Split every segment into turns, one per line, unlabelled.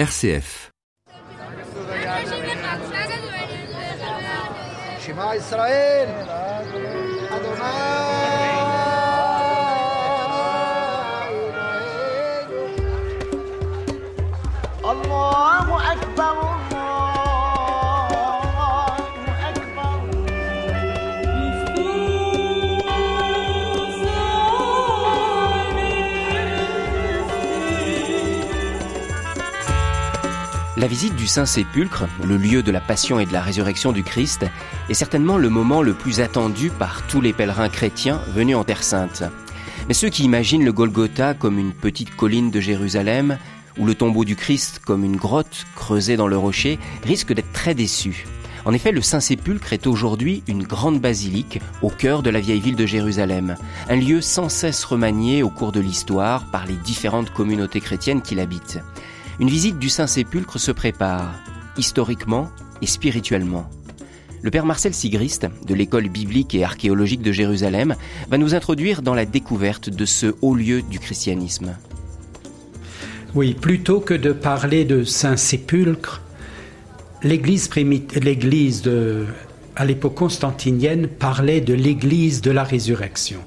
RCF.
La visite du Saint-Sépulcre, le lieu de la passion et de la résurrection du Christ, est certainement le moment le plus attendu par tous les pèlerins chrétiens venus en Terre Sainte. Mais ceux qui imaginent le Golgotha comme une petite colline de Jérusalem, ou le tombeau du Christ comme une grotte creusée dans le rocher, risquent d'être très déçus. En effet, le Saint-Sépulcre est aujourd'hui une grande basilique au cœur de la vieille ville de Jérusalem, un lieu sans cesse remanié au cours de l'histoire par les différentes communautés chrétiennes qui l'habitent. Une visite du Saint-Sépulcre se prépare, historiquement et spirituellement. Le père Marcel Sigrist, de l'école biblique et archéologique de Jérusalem, va nous introduire dans la découverte de ce haut lieu du christianisme.
Oui, plutôt que de parler de Saint-Sépulcre, l'Église à l'époque constantinienne parlait de l'Église de la résurrection.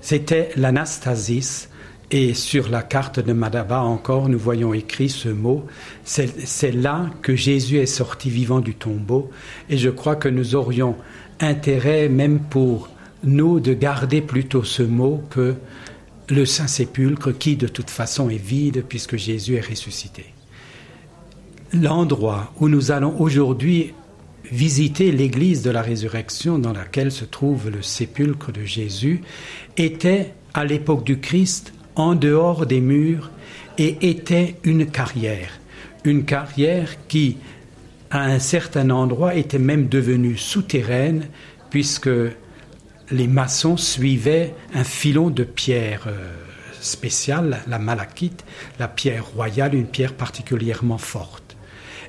C'était l'anastasis, et sur la carte de Madaba encore, nous voyons écrit ce mot. C'est là que Jésus est sorti vivant du tombeau, et je crois que nous aurions intérêt, même pour nous, de garder plutôt ce mot que le Saint-Sépulcre, qui de toute façon est vide puisque Jésus est ressuscité. L'endroit où nous allons aujourd'hui visiter l'église de la résurrection dans laquelle se trouve le sépulcre de Jésus était, à l'époque du Christ, en dehors des murs et était une carrière. Une carrière qui, à un certain endroit, était même devenue souterraine puisque les maçons suivaient un filon de pierre euh, spéciale, la malachite, la pierre royale, une pierre particulièrement forte.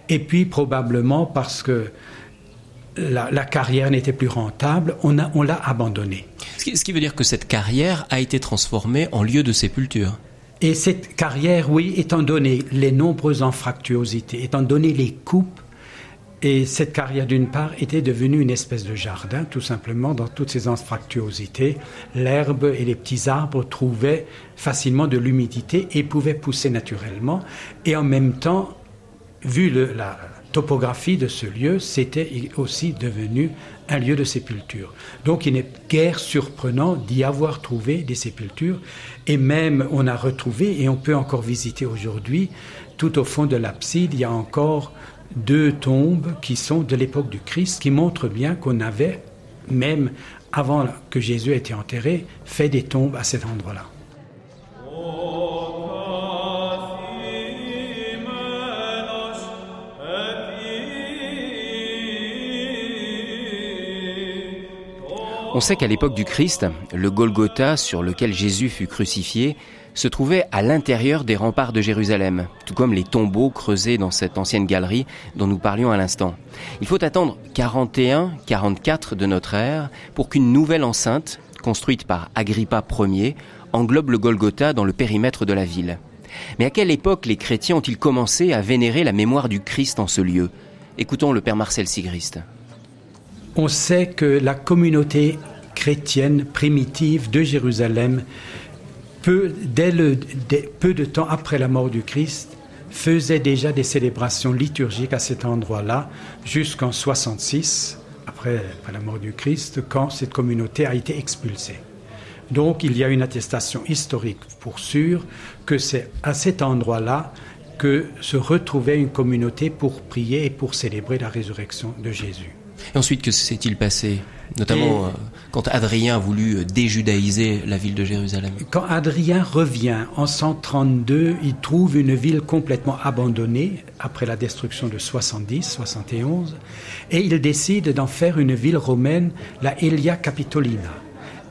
Et puis probablement parce que la, la carrière n'était plus rentable, on, a- on l'a abandonnée.
Ce qui, ce qui veut dire que cette carrière a été transformée en lieu de sépulture.
Et cette carrière, oui, étant donné les nombreuses anfractuosités, étant donné les coupes, et cette carrière, d'une part, était devenue une espèce de jardin, tout simplement, dans toutes ces anfractuosités. L'herbe et les petits arbres trouvaient facilement de l'humidité et pouvaient pousser naturellement. Et en même temps, vu le- la topographie de ce lieu, c'était aussi devenu un lieu de sépulture. Donc il n'est guère surprenant d'y avoir trouvé des sépultures, et même on a retrouvé, et on peut encore visiter aujourd'hui, tout au fond de l'abside, il y a encore deux tombes qui sont de l'époque du Christ, qui montrent bien qu'on avait, même avant que Jésus ait été enterré, fait des tombes à cet endroit-là.
On sait qu'à l'époque du Christ, le Golgotha sur lequel Jésus fut crucifié se trouvait à l'intérieur des remparts de Jérusalem, tout comme les tombeaux creusés dans cette ancienne galerie dont nous parlions à l'instant. Il faut attendre 41-44 de notre ère pour qu'une nouvelle enceinte, construite par Agrippa Ier, englobe le Golgotha dans le périmètre de la ville. Mais à quelle époque les chrétiens ont-ils commencé à vénérer la mémoire du Christ en ce lieu? Écoutons le père Marcel Sigrist.
On sait que la communauté chrétienne primitive de Jérusalem, peu, dès peu de temps après la mort du Christ, faisait déjà des célébrations liturgiques à cet endroit-là, jusqu'en 66, après, après la mort du Christ, quand cette communauté a été expulsée. Donc il y a une attestation historique pour sûr que c'est à cet endroit-là que se retrouvait une communauté pour prier et pour célébrer la résurrection de Jésus.
Et ensuite, que s'est-il passé Notamment
Et-
euh, quand Adrien a voulu euh, déjudaïser la ville de Jérusalem?
Quand Adrien revient en 132, il trouve une ville complètement abandonnée après la destruction de 70, 71, et il décide d'en faire une ville romaine, la Elia Capitolina.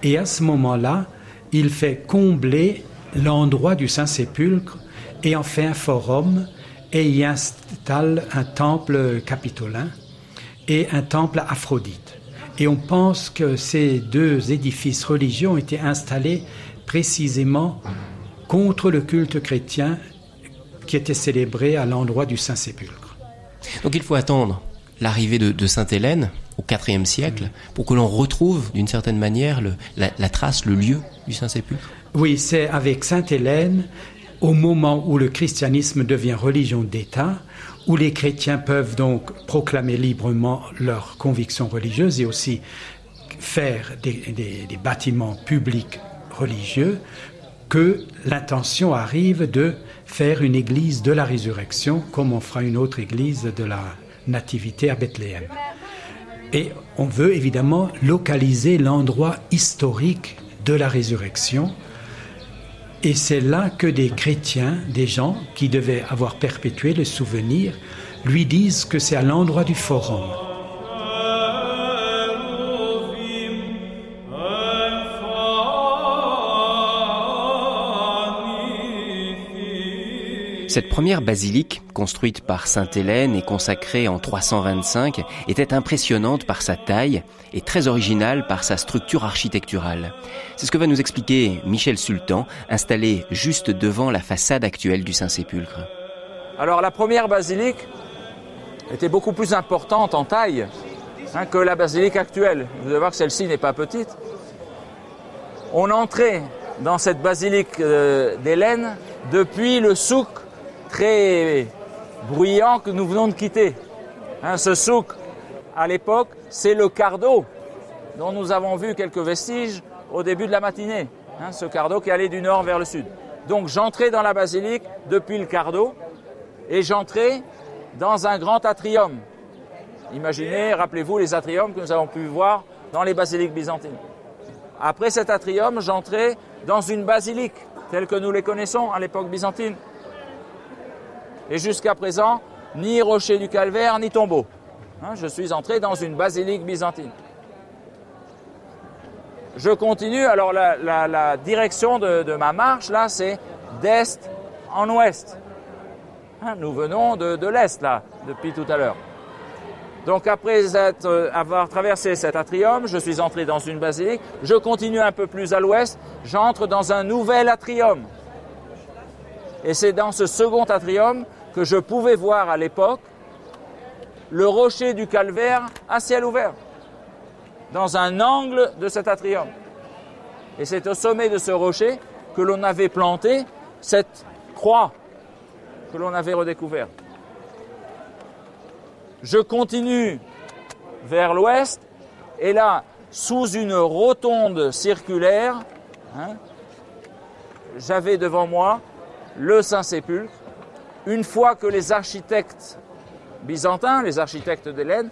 Et à ce moment-là, il fait combler l'endroit du Saint-Sépulcre et en fait un forum et y installe un temple capitolin et un temple à Aphrodite. Et on pense que ces deux édifices religieux ont été installés précisément contre le culte chrétien qui était célébrée à l'endroit du Saint-Sépulcre.
Donc il faut attendre l'arrivée de, Sainte Hélène au IVe siècle pour que l'on retrouve d'une certaine manière la, trace, le lieu du Saint-Sépulcre
Oui, c'est avec Sainte Hélène, au moment où le christianisme devient religion d'État, où les chrétiens peuvent donc proclamer librement leurs convictions religieuses et aussi faire des bâtiments publics religieux, que l'intention arrive de faire une église de la résurrection comme on fera une autre église de la nativité à Bethléem. Et on veut évidemment localiser l'endroit historique de la résurrection. Et c'est là que des chrétiens, des gens qui devaient avoir perpétué le souvenir, lui disent que c'est à l'endroit du forum.
Cette première basilique, construite par Sainte Hélène et consacrée en 325, était impressionnante par sa taille et très originale par sa structure architecturale. C'est ce que va nous expliquer Michel Sultan, installé juste devant la façade actuelle du Saint-Sépulcre.
Alors la première basilique était beaucoup plus importante en taille hein, que la basilique actuelle. Vous allez voir que celle-ci n'est pas petite. On entrait dans cette basilique euh, d'Hélène depuis le souk très bruyant que nous venons de quitter. Hein, ce souk, à l'époque, c'est le cardo dont nous avons vu quelques vestiges au début de la matinée. Hein, ce cardo qui allait du nord vers le sud. Donc j'entrais dans la basilique depuis le cardo et j'entrais dans un grand atrium. Imaginez, rappelez-vous les atriums que nous avons pu voir dans les basiliques byzantines. Après cet atrium, j'entrais dans une basilique telle que nous les connaissons à l'époque byzantine. Et jusqu'à présent, ni rocher du calvaire, ni tombeau. Hein, je suis entré dans une basilique byzantine. Je continue, alors la, direction de, ma marche, là, c'est d'est en ouest. Hein, nous venons de, l'est, là, depuis tout à l'heure. Donc après euh, avoir traversé cet atrium, je suis entré dans une basilique, je continue un peu plus à l'ouest, j'entre dans un nouvel atrium. Et c'est dans ce second atrium que je pouvais voir à l'époque le rocher du calvaire à ciel ouvert, dans un angle de cet atrium. Et c'est au sommet de ce rocher que l'on avait planté cette croix que l'on avait redécouverte. Je continue vers l'ouest, et là, sous une rotonde circulaire, hein, j'avais devant moi le Saint-Sépulcre, une fois que les architectes byzantins, les architectes d'Hélène,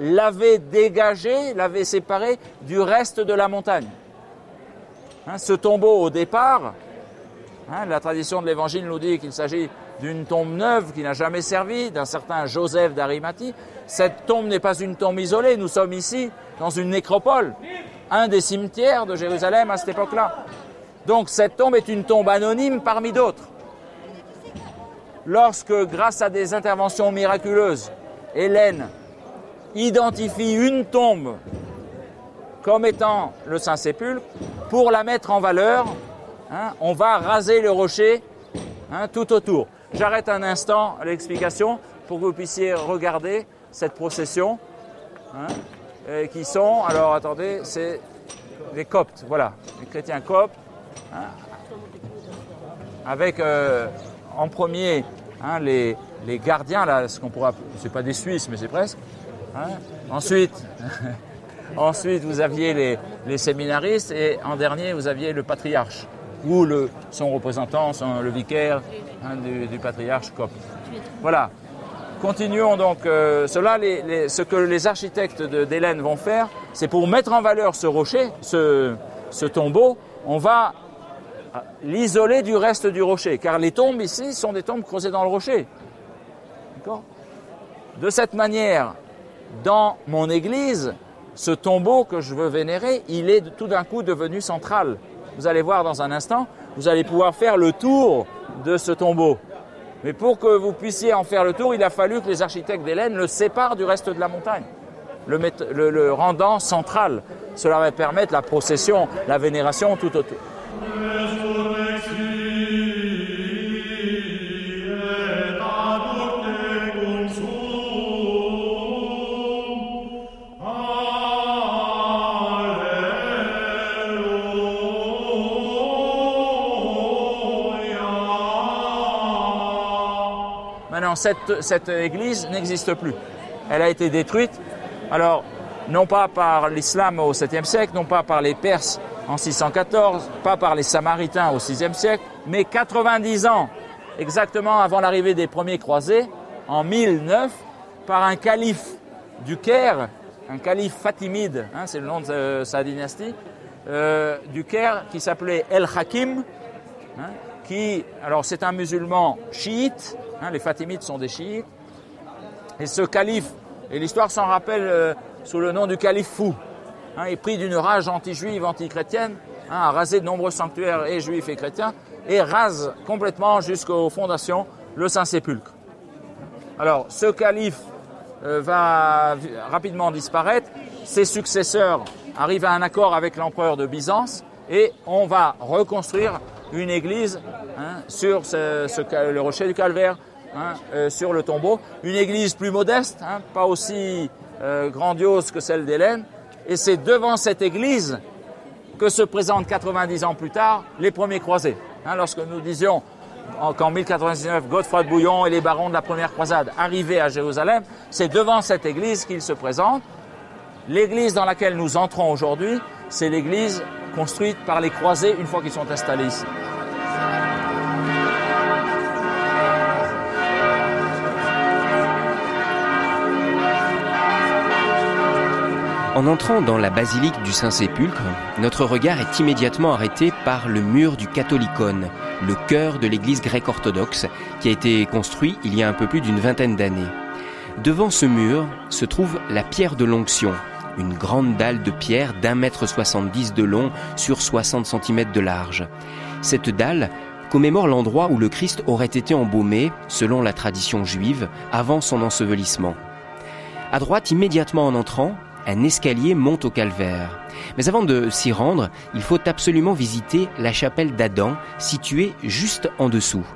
l'avaient dégagé, l'avaient séparé du reste de la montagne. Hein, ce tombeau, au départ, hein, la tradition de l'Évangile nous dit qu'il s'agit d'une tombe neuve qui n'a jamais servi, d'un certain Joseph d'Arimathie. Cette tombe n'est pas une tombe isolée, nous sommes ici dans une nécropole, un des cimetières de Jérusalem à cette époque-là. Donc cette tombe est une tombe anonyme parmi d'autres lorsque, grâce à des interventions miraculeuses, Hélène identifie une tombe comme étant le Saint-Sépulcre, pour la mettre en valeur, hein, on va raser le rocher hein, tout autour. J'arrête un instant l'explication pour que vous puissiez regarder cette procession, hein, qui sont, alors attendez, c'est les coptes, voilà, les chrétiens coptes, avec euh, en premier hein, les, gardiens, là, ce qu'on pourra, c'est pas des Suisses, mais c'est presque. Hein. Ensuite, ensuite, vous aviez les, séminaristes et en dernier, vous aviez le patriarche ou son représentant, le vicaire hein, du, patriarche copte. Voilà. Continuons donc. Euh, cela, ce que les architectes d'Hélène vont faire, c'est pour mettre en valeur ce rocher, ce tombeau, on va l'isoler du reste du rocher, car les tombes ici sont des tombes creusées dans le rocher. De cette manière, dans mon église, ce tombeau que je veux vénérer, il est tout d'un coup devenu central. Vous allez voir dans un instant, vous allez pouvoir faire le tour de ce tombeau. Mais pour que vous puissiez en faire le tour, il a fallu que les architectes d'Hélène le séparent du reste de la montagne, le, le rendant central. Cela va permettre la procession, la vénération tout autour. Cette, église n'existe plus. Elle a été détruite. Alors, non pas par l'islam au 7e siècle, non pas par les Perses en 614, pas par les Samaritains au 6e siècle, mais 90 ans exactement avant l'arrivée des premiers croisés, en 1009, par un calife du Caire, un calife fatimide, hein, c'est le nom de sa dynastie, euh, du Caire qui s'appelait El Hakim, hein, qui, alors c'est un musulman chiite, hein, les Fatimides sont des chiites, et ce calife, et l'histoire s'en rappelle euh, sous le nom du calife fou, hein, est pris d'une rage anti-juive, anti-chrétienne, hein, a rasé de nombreux sanctuaires et juifs et chrétiens, et rase complètement jusqu'aux fondations le Saint-Sépulcre. Alors, ce calife euh, va rapidement disparaître, ses successeurs arrivent à un accord avec l'empereur de Byzance, et on va reconstruire une église hein, sur le rocher du calvaire, hein, euh, sur le tombeau, une église plus modeste, hein, pas aussi euh, grandiose que celle d'Hélène, et c'est devant cette église que se présentent 90 ans plus tard les premiers croisés. Hein, lorsque nous disions qu'en 1099, Godefroy de Bouillon et les barons de la première croisade arrivaient à Jérusalem, c'est devant cette église qu'ils se présentent. L'église dans laquelle nous entrons aujourd'hui, c'est l'église construite par les croisés une fois qu'ils sont installés ici.
En entrant dans la basilique du Saint-Sépulcre, notre regard est immédiatement arrêté par le mur du Catholicone, le cœur de l'église grecque orthodoxe, qui a été construit il y a un peu plus d'une vingtaine d'années. Devant ce mur se trouve la pierre de l'onction, une grande dalle de pierre d'un mètre soixante-dix de long sur 60 cm de large. Cette dalle commémore l'endroit où le Christ aurait été embaumé, selon la tradition juive, avant son ensevelissement. À droite, immédiatement en entrant, un escalier monte au calvaire. Mais avant de s'y rendre, il faut absolument visiter la chapelle d'Adam, située juste en dessous.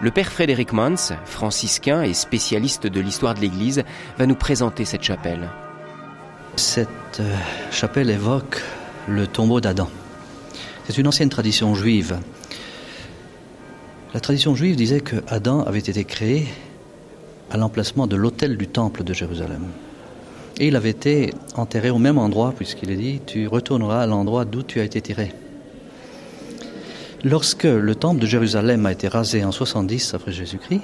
Le père Frédéric Mans, franciscain et spécialiste de l'histoire de l'Église, va nous présenter cette chapelle.
Cette euh, chapelle évoque le tombeau d'Adam. C'est une ancienne tradition juive. La tradition juive disait que Adam avait été créé à l'emplacement de l'autel du temple de Jérusalem. Et il avait été enterré au même endroit, puisqu'il est dit, tu retourneras à l'endroit d'où tu as été tiré. Lorsque le temple de Jérusalem a été rasé en 70 après Jésus-Christ,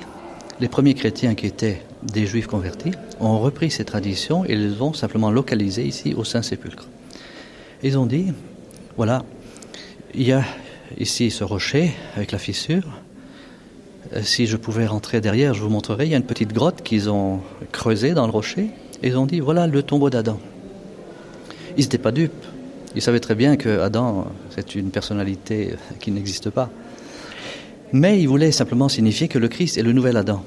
les premiers chrétiens qui étaient des juifs convertis ont repris ces traditions et les ont simplement localisées ici au Saint-Sépulcre. Ils ont dit, voilà, il y a ici ce rocher avec la fissure. Euh, si je pouvais rentrer derrière, je vous montrerai, il y a une petite grotte qu'ils ont creusée dans le rocher ils ont dit, voilà le tombeau d'Adam. Ils n'étaient pas dupes. Ils savaient très bien que Adam, c'est une personnalité qui n'existe pas. Mais ils voulaient simplement signifier que le Christ est le nouvel Adam.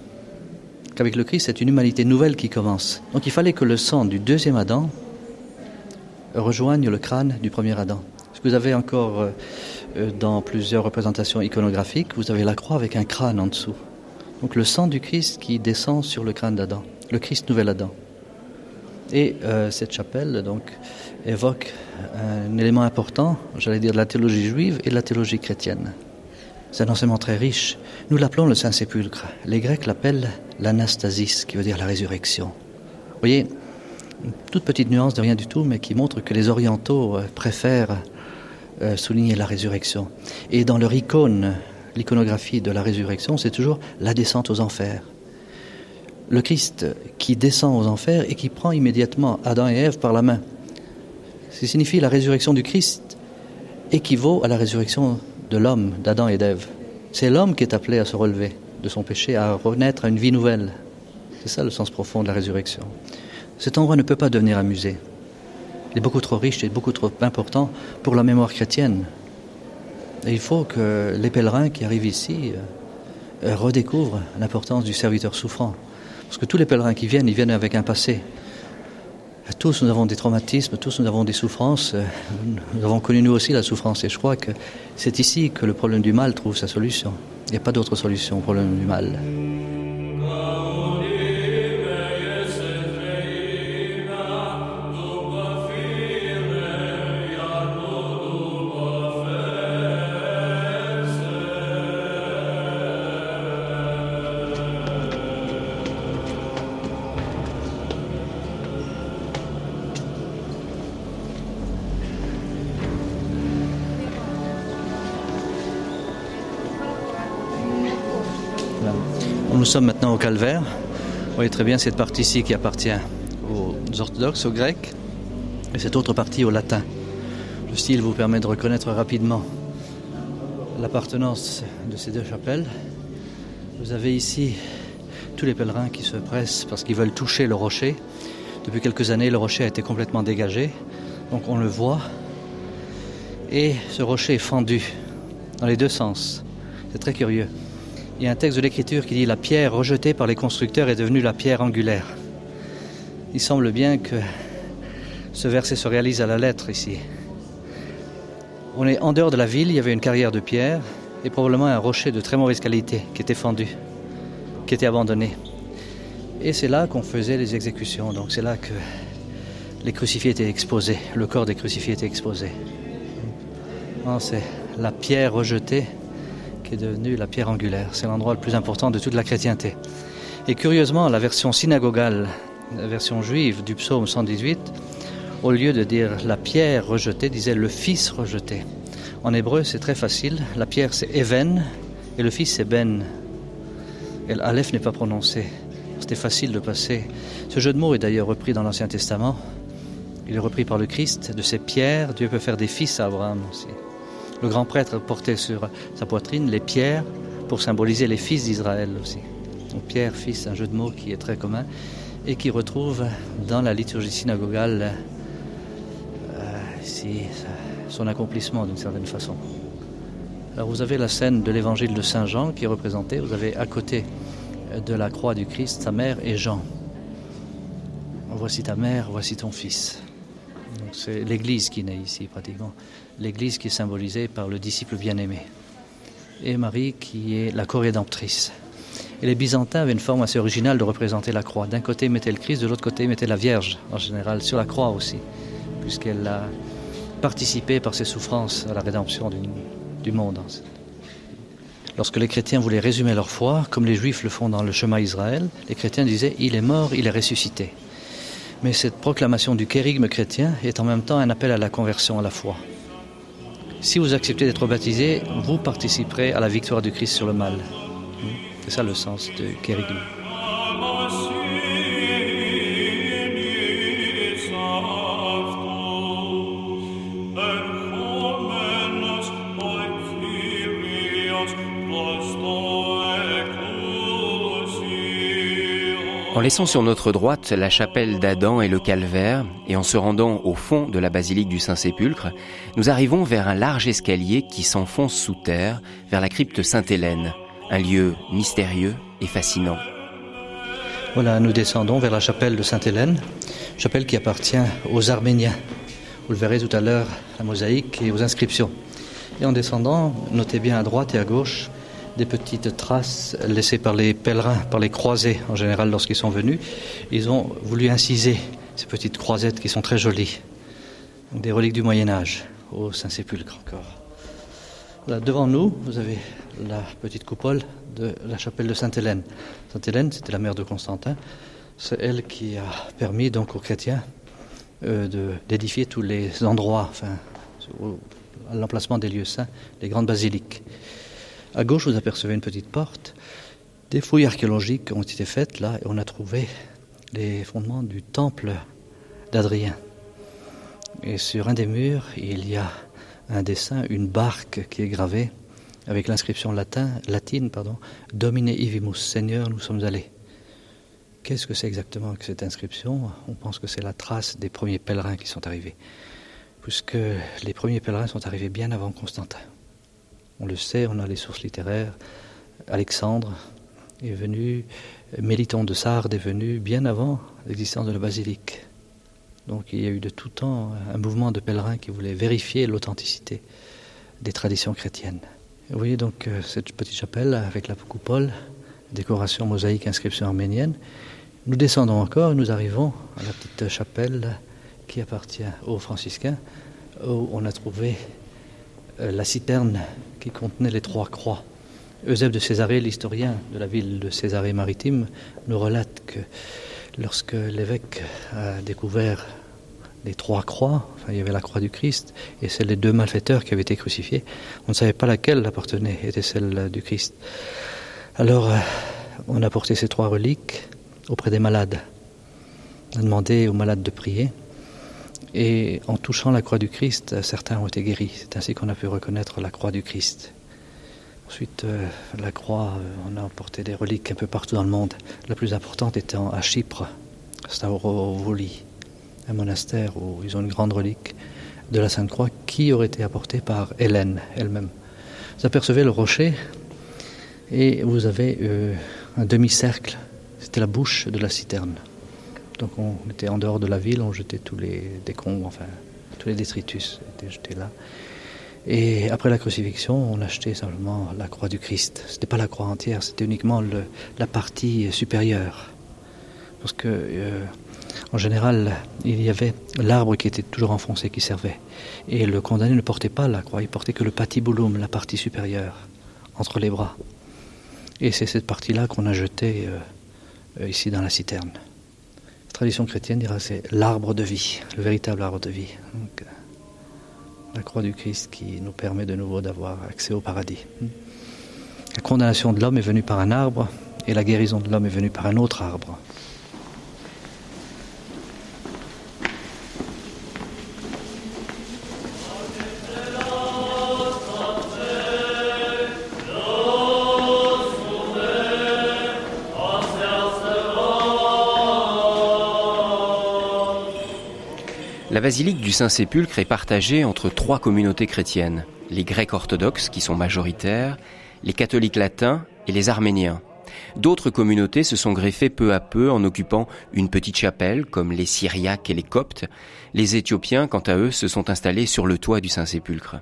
Qu'avec le Christ, c'est une humanité nouvelle qui commence. Donc il fallait que le sang du deuxième Adam rejoigne le crâne du premier Adam. Ce que vous avez encore euh, dans plusieurs représentations iconographiques, vous avez la croix avec un crâne en dessous. Donc le sang du Christ qui descend sur le crâne d'Adam, le Christ nouvel Adam. Et euh, cette chapelle donc évoque un élément important, j'allais dire de la théologie juive et de la théologie chrétienne. C'est un enseignement très riche. Nous l'appelons le Saint-Sépulcre. Les Grecs l'appellent l'anastasis, qui veut dire la résurrection. Vous voyez, une toute petite nuance de rien du tout, mais qui montre que les orientaux euh, préfèrent euh, souligner la résurrection. Et dans leur icône, l'iconographie de la résurrection, c'est toujours la descente aux enfers le Christ qui descend aux enfers et qui prend immédiatement Adam et Ève par la main. Ce qui signifie la résurrection du Christ équivaut à la résurrection de l'homme, d'Adam et d'Ève. C'est l'homme qui est appelé à se relever de son péché, à renaître à une vie nouvelle. C'est ça le sens profond de la résurrection. Cet endroit ne peut pas devenir un musée. Il est beaucoup trop riche et beaucoup trop important pour la mémoire chrétienne. Il faut que les pèlerins qui arrivent ici euh, redécouvrent l'importance du serviteur souffrant. Parce que tous les pèlerins qui viennent, ils viennent avec un passé. Tous nous avons des traumatismes, tous nous avons des souffrances. Nous avons connu nous aussi la souffrance. Et je crois que c'est ici que le problème du mal trouve sa solution. Il n'y a pas d'autre solution au problème du mal. Calvaire. Vous voyez très bien cette partie ici qui appartient aux orthodoxes, aux grecs, et cette autre partie au latin. Le style vous permet de reconnaître rapidement l'appartenance de ces deux chapelles. Vous avez ici tous les pèlerins qui se pressent parce qu'ils veulent toucher le rocher. Depuis quelques années, le rocher a été complètement dégagé, donc on le voit. Et ce rocher est fendu dans les deux sens. C'est très curieux. Il y a un texte de l'Écriture qui dit La pierre rejetée par les constructeurs est devenue la pierre angulaire. Il semble bien que ce verset se réalise à la lettre ici. On est en dehors de la ville, il y avait une carrière de pierre et probablement un rocher de très mauvaise qualité qui était fendu, qui était abandonné. Et c'est là qu'on faisait les exécutions, donc c'est là que les crucifiés étaient exposés, le corps des crucifiés était exposé. C'est la pierre rejetée qui est devenue la pierre angulaire. C'est l'endroit le plus important de toute la chrétienté. Et curieusement, la version synagogale, la version juive du psaume 118, au lieu de dire la pierre rejetée, disait le fils rejeté. En hébreu, c'est très facile. La pierre, c'est Even, et le fils, c'est Ben. Et l'Aleph n'est pas prononcé. C'était facile de passer. Ce jeu de mots est d'ailleurs repris dans l'Ancien Testament. Il est repris par le Christ. De ces pierres, Dieu peut faire des fils à Abraham aussi. Le grand prêtre portait sur sa poitrine les pierres pour symboliser les fils d'Israël aussi. Donc pierre, fils, un jeu de mots qui est très commun et qui retrouve dans la liturgie synagogale ici son accomplissement d'une certaine façon. Alors vous avez la scène de l'évangile de Saint Jean qui est représentée. Vous avez à côté de la croix du Christ sa mère et Jean. Voici ta mère, voici ton fils. C'est l'Église qui naît ici pratiquement. L'Église qui est symbolisée par le disciple bien-aimé. Et Marie qui est la co-rédemptrice. Et les Byzantins avaient une forme assez originale de représenter la croix. D'un côté, ils mettaient le Christ, de l'autre côté, ils mettaient la Vierge, en général, sur la croix aussi, puisqu'elle a participé par ses souffrances à la rédemption du, monde. Lorsque les chrétiens voulaient résumer leur foi, comme les juifs le font dans le chemin Israël, les chrétiens disaient Il est mort, il est ressuscité. Mais cette proclamation du kérigme chrétien est en même temps un appel à la conversion à la foi. Si vous acceptez d'être baptisé, vous participerez à la victoire du Christ sur le mal. C'est ça le sens de kérigme.
En laissant sur notre droite la chapelle d'Adam et le calvaire, et en se rendant au fond de la basilique du Saint-Sépulcre, nous arrivons vers un large escalier qui s'enfonce sous terre vers la crypte Sainte-Hélène, un lieu mystérieux et fascinant.
Voilà, nous descendons vers la chapelle de Sainte-Hélène, chapelle qui appartient aux Arméniens. Vous le verrez tout à l'heure, la mosaïque et aux inscriptions. Et en descendant, notez bien à droite et à gauche des petites traces laissées par les pèlerins, par les croisés en général lorsqu'ils sont venus. Ils ont voulu inciser ces petites croisettes qui sont très jolies. Des reliques du Moyen Âge, au Saint-Sépulcre encore. Là, devant nous, vous avez la petite coupole de la chapelle de Sainte-Hélène. Sainte-Hélène, c'était la mère de Constantin. C'est elle qui a permis donc aux chrétiens euh, d'édifier tous les endroits, enfin, à l'emplacement des lieux saints, les grandes basiliques. À gauche, vous apercevez une petite porte. Des fouilles archéologiques ont été faites là et on a trouvé les fondements du temple d'Adrien. Et sur un des murs, il y a un dessin, une barque qui est gravée avec l'inscription latin, latine pardon, Domine Ivimus, Seigneur, nous sommes allés. Qu'est-ce que c'est exactement que cette inscription? On pense que c'est la trace des premiers pèlerins qui sont arrivés, puisque les premiers pèlerins sont arrivés bien avant Constantin. On le sait, on a les sources littéraires. Alexandre est venu, Méliton de Sardes est venu bien avant l'existence de la basilique. Donc il y a eu de tout temps un mouvement de pèlerins qui voulait vérifier l'authenticité des traditions chrétiennes. Vous voyez donc euh, cette petite chapelle avec la coupole, décoration mosaïque, inscription arménienne. Nous descendons encore et nous arrivons à la petite chapelle qui appartient aux franciscains, où on a trouvé euh, la citerne qui contenait les trois croix. Eusèbe de Césarée, l'historien de la ville de Césarée-Maritime, nous relate que lorsque l'évêque a découvert les trois croix, il y avait la croix du Christ et celle des deux malfaiteurs qui avaient été crucifiés, on ne savait pas laquelle appartenait, était celle du Christ. Alors, euh, on a porté ces trois reliques auprès des malades. On a demandé aux malades de prier. Et en touchant la croix du Christ, certains ont été guéris. C'est ainsi qu'on a pu reconnaître la croix du Christ. Ensuite, euh, la croix, euh, on a porté des reliques un peu partout dans le monde. La plus importante étant à Chypre, Stavrovouli, un monastère où ils ont une grande relique de la Sainte Croix qui aurait été apportée par Hélène elle-même. Vous apercevez le rocher et vous avez euh, un demi-cercle. C'était la bouche de la citerne. Donc on était en dehors de la ville, on jetait tous les décombres, enfin tous les détritus étaient jetés là. Et après la crucifixion, on achetait simplement la croix du Christ. Ce n'était pas la croix entière, c'était uniquement la partie supérieure. Parce que, euh, en général, il y avait l'arbre qui était toujours enfoncé qui servait. Et le condamné ne portait pas la croix, il portait que le patibulum, la partie supérieure, entre les bras. Et c'est cette partie-là qu'on a jetée euh, euh, ici dans la citerne. Tradition chrétienne dira c'est l'arbre de vie, le véritable arbre de vie. Donc, la croix du Christ qui nous permet de nouveau d'avoir accès au paradis. La condamnation de l'homme est venue par un arbre et la guérison de l'homme est venue par un autre arbre.
La basilique du Saint-Sépulcre est partagée entre trois communautés chrétiennes, les Grecs orthodoxes qui sont majoritaires, les catholiques latins et les arméniens. D'autres communautés se sont greffées peu à peu en occupant une petite chapelle, comme les Syriaques et les Coptes. Les Éthiopiens, quant à eux, se sont installés sur le toit du Saint-Sépulcre.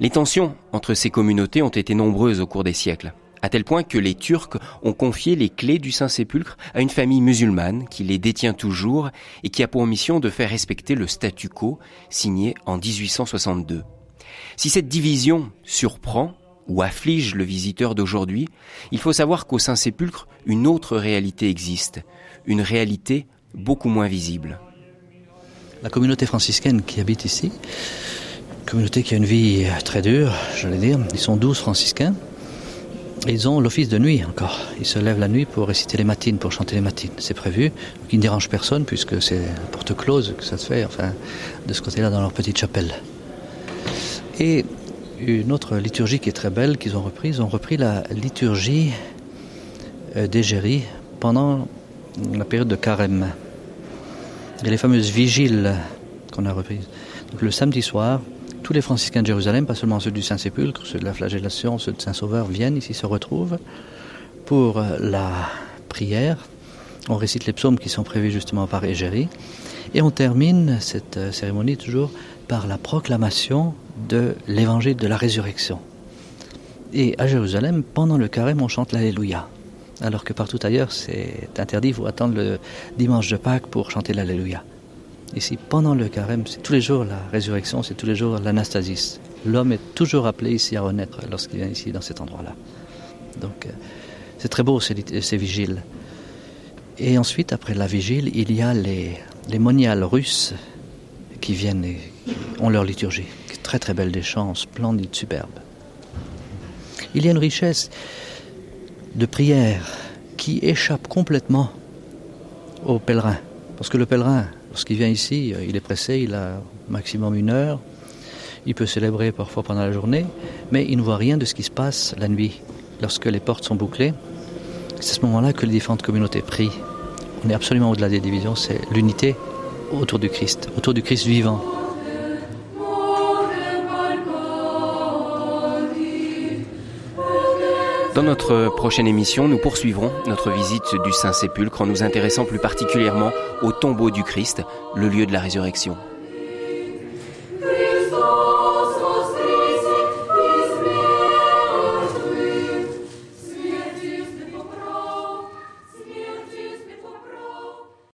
Les tensions entre ces communautés ont été nombreuses au cours des siècles à tel point que les Turcs ont confié les clés du Saint-Sépulcre à une famille musulmane qui les détient toujours et qui a pour mission de faire respecter le statu quo signé en 1862. Si cette division surprend ou afflige le visiteur d'aujourd'hui, il faut savoir qu'au Saint-Sépulcre, une autre réalité existe, une réalité beaucoup moins visible.
La communauté franciscaine qui habite ici, communauté qui a une vie très dure, j'allais dire, ils sont douze franciscains, ils ont l'office de nuit encore. Ils se lèvent la nuit pour réciter les matines, pour chanter les matines. C'est prévu. Donc ils ne dérangent personne puisque c'est porte close que ça se fait, enfin, de ce côté-là dans leur petite chapelle. Et une autre liturgie qui est très belle qu'ils ont reprise, ils ont repris la liturgie euh, d'Égérie pendant la période de carême. A les fameuses vigiles qu'on a reprises. Donc le samedi soir, tous les franciscains de Jérusalem, pas seulement ceux du Saint-Sépulcre, ceux de la flagellation, ceux de Saint-Sauveur, viennent ici, se retrouvent pour la prière. On récite les psaumes qui sont prévus justement par Égérie. Et on termine cette euh, cérémonie toujours par la proclamation de l'évangile de la résurrection. Et à Jérusalem, pendant le carême, on chante l'Alléluia. Alors que partout ailleurs, c'est interdit, il faut attendre le dimanche de Pâques pour chanter l'Alléluia. Ici, pendant le carême, c'est tous les jours la résurrection, c'est tous les jours l'anastasis. L'homme est toujours appelé ici à renaître lorsqu'il vient ici, dans cet endroit-là. Donc, euh, c'est très beau ces, ces, vigiles. Et ensuite, après la vigile, il y a les, les moniales russes qui viennent et ont leur liturgie. Très très belle des chants, splendides, superbes. Il y a une richesse de prières qui échappe complètement aux pèlerins. Parce que le pèlerin, Lorsqu'il vient ici, euh, il est pressé, il a maximum une heure. Il peut célébrer parfois pendant la journée, mais il ne voit rien de ce qui se passe la nuit. Lorsque les portes sont bouclées, c'est à ce moment-là que les différentes communautés prient. On est absolument au-delà des divisions, c'est l'unité autour du Christ, autour du Christ vivant.
Dans notre prochaine émission, nous poursuivrons notre visite du Saint-Sépulcre en nous intéressant plus particulièrement au tombeau du Christ, le lieu de la résurrection.